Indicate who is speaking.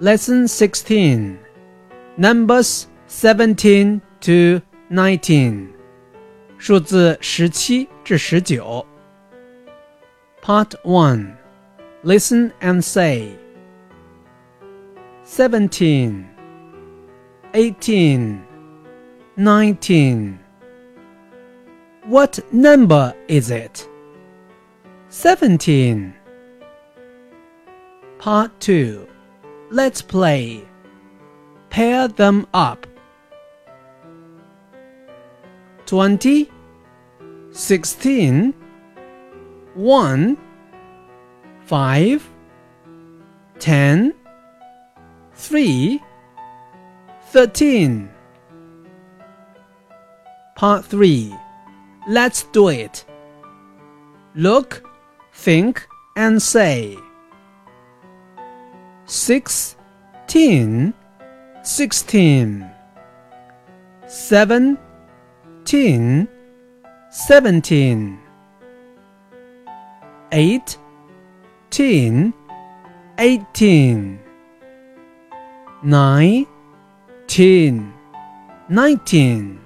Speaker 1: Lesson 16 Numbers 17 to 19数字十七至十九 Part 1 Listen and say 17 18 19 What number is it? 17 Part 2 Let's play. Pair them up. 20, 16, 1, 5, 10, 3, 13. Part 3. Let's do it. Look, think, and say sixteen, sixteen, seventeen, seventeen, eighteen, eighteen, nineteen, nineteen.